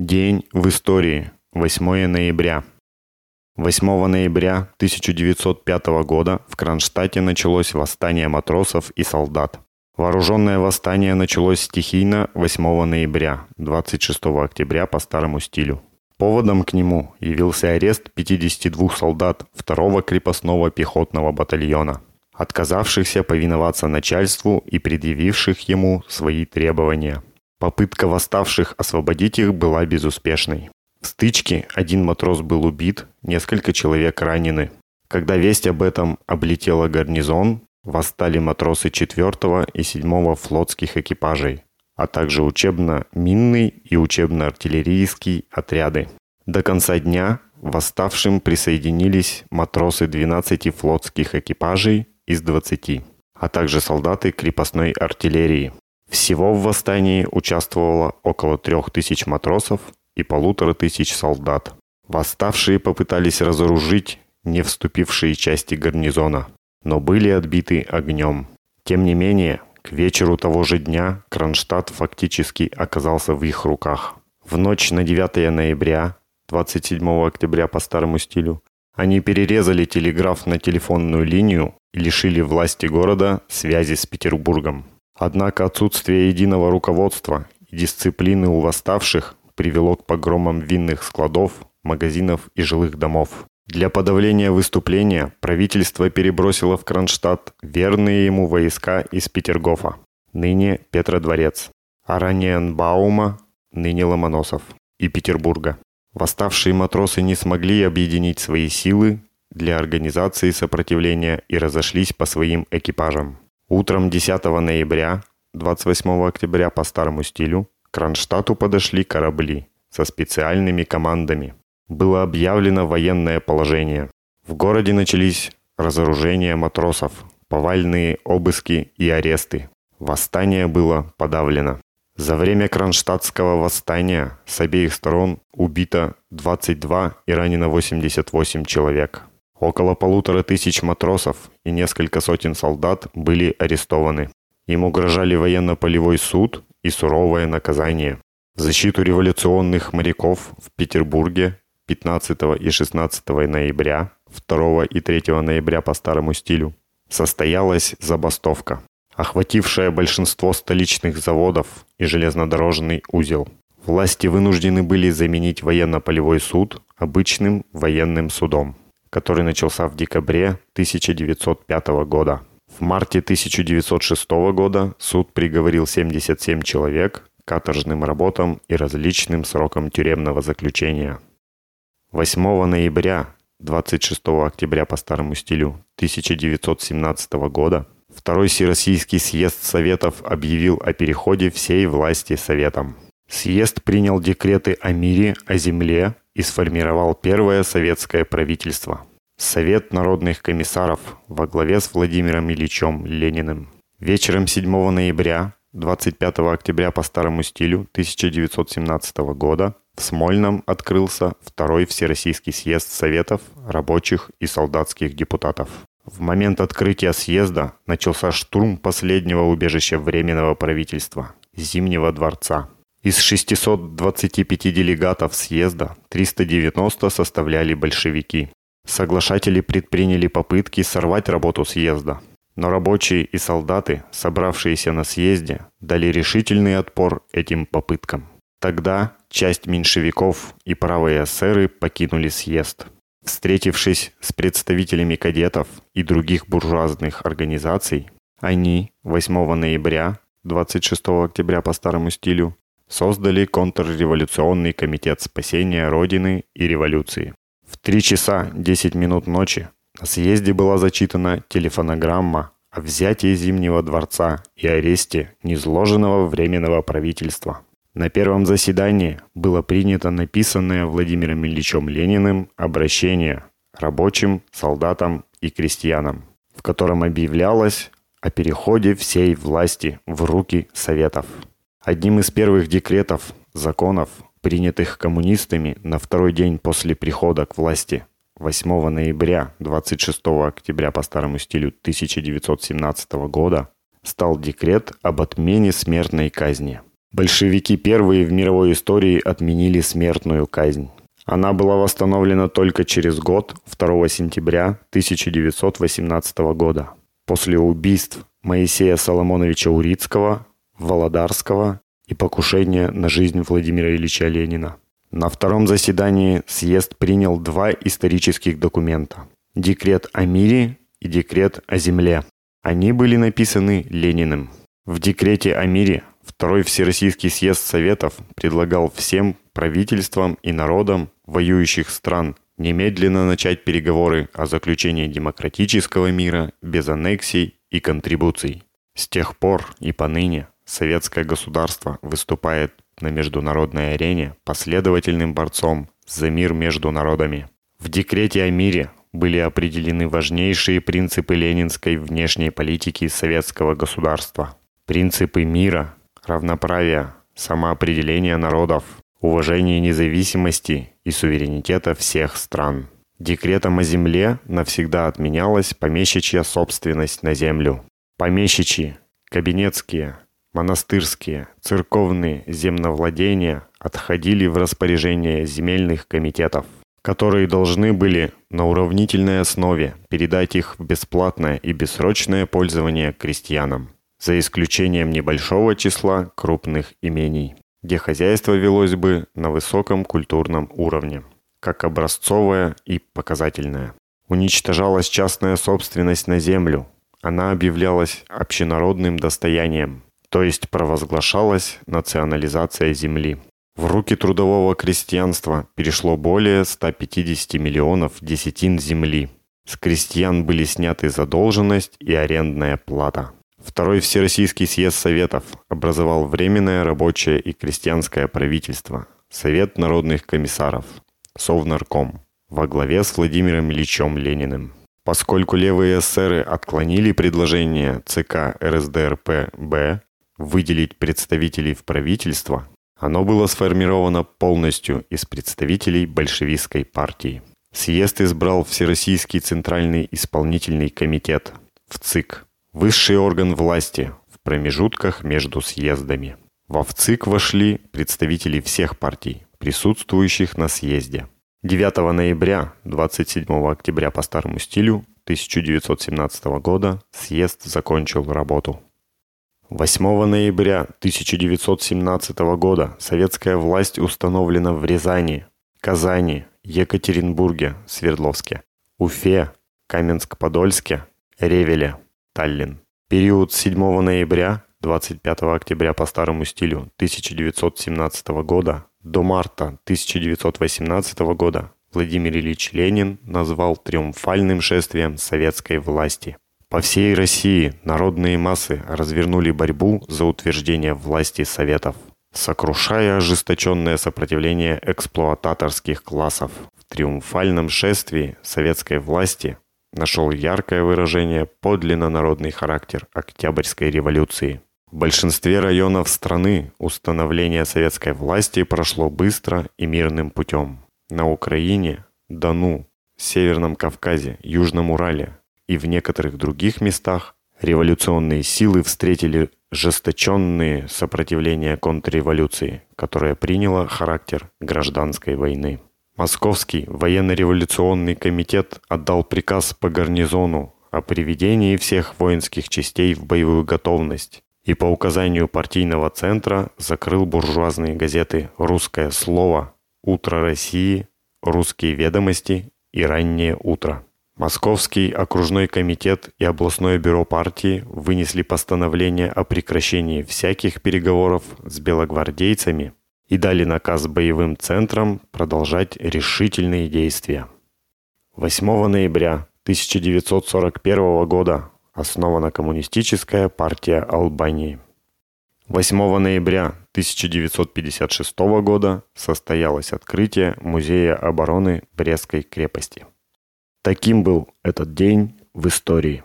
День в истории. 8 ноября. 8 ноября 1905 года в Кронштадте началось восстание матросов и солдат. Вооруженное восстание началось стихийно 8 ноября, 26 октября по старому стилю. Поводом к нему явился арест 52 солдат 2 крепостного пехотного батальона, отказавшихся повиноваться начальству и предъявивших ему свои требования. Попытка восставших освободить их была безуспешной. В стычке один матрос был убит, несколько человек ранены. Когда весть об этом облетела гарнизон, восстали матросы 4 и 7 флотских экипажей, а также учебно-минный и учебно-артиллерийский отряды. До конца дня восставшим присоединились матросы 12 флотских экипажей из 20, а также солдаты крепостной артиллерии. Всего в восстании участвовало около трех тысяч матросов и полутора тысяч солдат. Восставшие попытались разоружить не вступившие части гарнизона, но были отбиты огнем. Тем не менее, к вечеру того же дня Кронштадт фактически оказался в их руках. В ночь на 9 ноября, 27 октября по старому стилю, они перерезали телеграф на телефонную линию и лишили власти города связи с Петербургом. Однако отсутствие единого руководства и дисциплины у восставших привело к погромам винных складов, магазинов и жилых домов. Для подавления выступления правительство перебросило в Кронштадт верные ему войска из Петергофа, ныне Петродворец, Араньенбаума, ныне Ломоносов, и Петербурга. Восставшие матросы не смогли объединить свои силы для организации сопротивления и разошлись по своим экипажам. Утром 10 ноября, 28 октября по старому стилю, к Кронштадту подошли корабли со специальными командами. Было объявлено военное положение. В городе начались разоружения матросов, повальные обыски и аресты. Восстание было подавлено. За время Кронштадтского восстания с обеих сторон убито 22 и ранено 88 человек. Около полутора тысяч матросов и несколько сотен солдат были арестованы. Им угрожали военно-полевой суд и суровое наказание. В защиту революционных моряков в Петербурге 15 и 16 ноября, 2 и 3 ноября по старому стилю, состоялась забастовка, охватившая большинство столичных заводов и железнодорожный узел. Власти вынуждены были заменить военно-полевой суд обычным военным судом, который начался в декабре 1905 года. В марте 1906 года суд приговорил 77 человек к каторжным работам и различным срокам тюремного заключения. 8 ноября 26 октября по старому стилю 1917 года Второй Всероссийский съезд Советов объявил о переходе всей власти Советам. Съезд принял декреты о мире, о земле и сформировал первое советское правительство – Совет народных комиссаров во главе с Владимиром Ильичем Лениным. Вечером 7 ноября, 25 октября по старому стилю 1917 года в Смольном открылся Второй Всероссийский съезд Советов, рабочих и солдатских депутатов. В момент открытия съезда начался штурм последнего убежища Временного правительства – Зимнего дворца. Из 625 делегатов съезда 390 составляли большевики. Соглашатели предприняли попытки сорвать работу съезда. Но рабочие и солдаты, собравшиеся на съезде, дали решительный отпор этим попыткам. Тогда часть меньшевиков и правые эсеры покинули съезд. Встретившись с представителями кадетов и других буржуазных организаций, они 8 ноября, 26 октября по старому стилю, создали контрреволюционный комитет спасения Родины и революции. В 3 часа 10 минут ночи на съезде была зачитана телефонограмма о взятии Зимнего дворца и аресте незложенного Временного правительства. На первом заседании было принято написанное Владимиром Ильичем Лениным обращение рабочим, солдатам и крестьянам, в котором объявлялось о переходе всей власти в руки Советов. Одним из первых декретов, законов принятых коммунистами на второй день после прихода к власти 8 ноября 26 октября по старому стилю 1917 года стал декрет об отмене смертной казни. Большевики первые в мировой истории отменили смертную казнь. Она была восстановлена только через год, 2 сентября 1918 года, после убийств Моисея Соломоновича Урицкого, Володарского и покушения на жизнь Владимира Ильича Ленина. На втором заседании съезд принял два исторических документа – декрет о мире и декрет о земле. Они были написаны Лениным. В декрете о мире Второй Всероссийский съезд Советов предлагал всем правительствам и народам воюющих стран немедленно начать переговоры о заключении демократического мира без аннексий и контрибуций. С тех пор и поныне советское государство выступает на международной арене последовательным борцом за мир между народами. В декрете о мире были определены важнейшие принципы ленинской внешней политики советского государства. Принципы мира, равноправия, самоопределения народов, уважения независимости и суверенитета всех стран. Декретом о земле навсегда отменялась помещичья собственность на землю. Помещичьи, кабинетские, монастырские, церковные земновладения отходили в распоряжение земельных комитетов, которые должны были на уравнительной основе передать их в бесплатное и бессрочное пользование крестьянам за исключением небольшого числа крупных имений, где хозяйство велось бы на высоком культурном уровне, как образцовое и показательное. Уничтожалась частная собственность на землю, она объявлялась общенародным достоянием, то есть провозглашалась национализация земли. В руки трудового крестьянства перешло более 150 миллионов десятин земли. С крестьян были сняты задолженность и арендная плата. Второй Всероссийский съезд Советов образовал Временное рабочее и крестьянское правительство, Совет народных комиссаров, Совнарком, во главе с Владимиром Ильичем Лениным. Поскольку левые эсеры отклонили предложение ЦК РСДРП-Б выделить представителей в правительство, оно было сформировано полностью из представителей большевистской партии. Съезд избрал Всероссийский Центральный Исполнительный Комитет, в ЦИК, Высший орган власти в промежутках между съездами. Во ВЦИК вошли представители всех партий, присутствующих на съезде. 9 ноября 27 октября по старому стилю 1917 года съезд закончил работу. 8 ноября 1917 года советская власть установлена в Рязани, Казани, Екатеринбурге, Свердловске, Уфе, Каменск-Подольске, Ревеле – Таллин. Период с 7 ноября 25 октября по старому стилю 1917 года до марта 1918 года Владимир Ильич Ленин назвал триумфальным шествием советской власти. По всей России народные массы развернули борьбу за утверждение власти Советов, сокрушая ожесточенное сопротивление эксплуататорских классов. В триумфальном шествии советской власти нашел яркое выражение подлинно народный характер Октябрьской революции. В большинстве районов страны установление советской власти прошло быстро и мирным путем. На Украине, Дону, Северном Кавказе, Южном Урале и в некоторых других местах революционные силы встретили жесточенные сопротивления контрреволюции, которая приняла характер гражданской войны. Московский военно-революционный комитет отдал приказ по гарнизону о приведении всех воинских частей в боевую готовность и по указанию партийного центра закрыл буржуазные газеты «Русское слово», «Утро России», «Русские ведомости» и «Раннее утро». Московский окружной комитет и областное бюро партии вынесли постановление о прекращении всяких переговоров с белогвардейцами и дали наказ боевым центрам продолжать решительные действия. 8 ноября 1941 года основана Коммунистическая партия Албании. 8 ноября 1956 года состоялось открытие Музея обороны Брестской крепости. Таким был этот день в истории.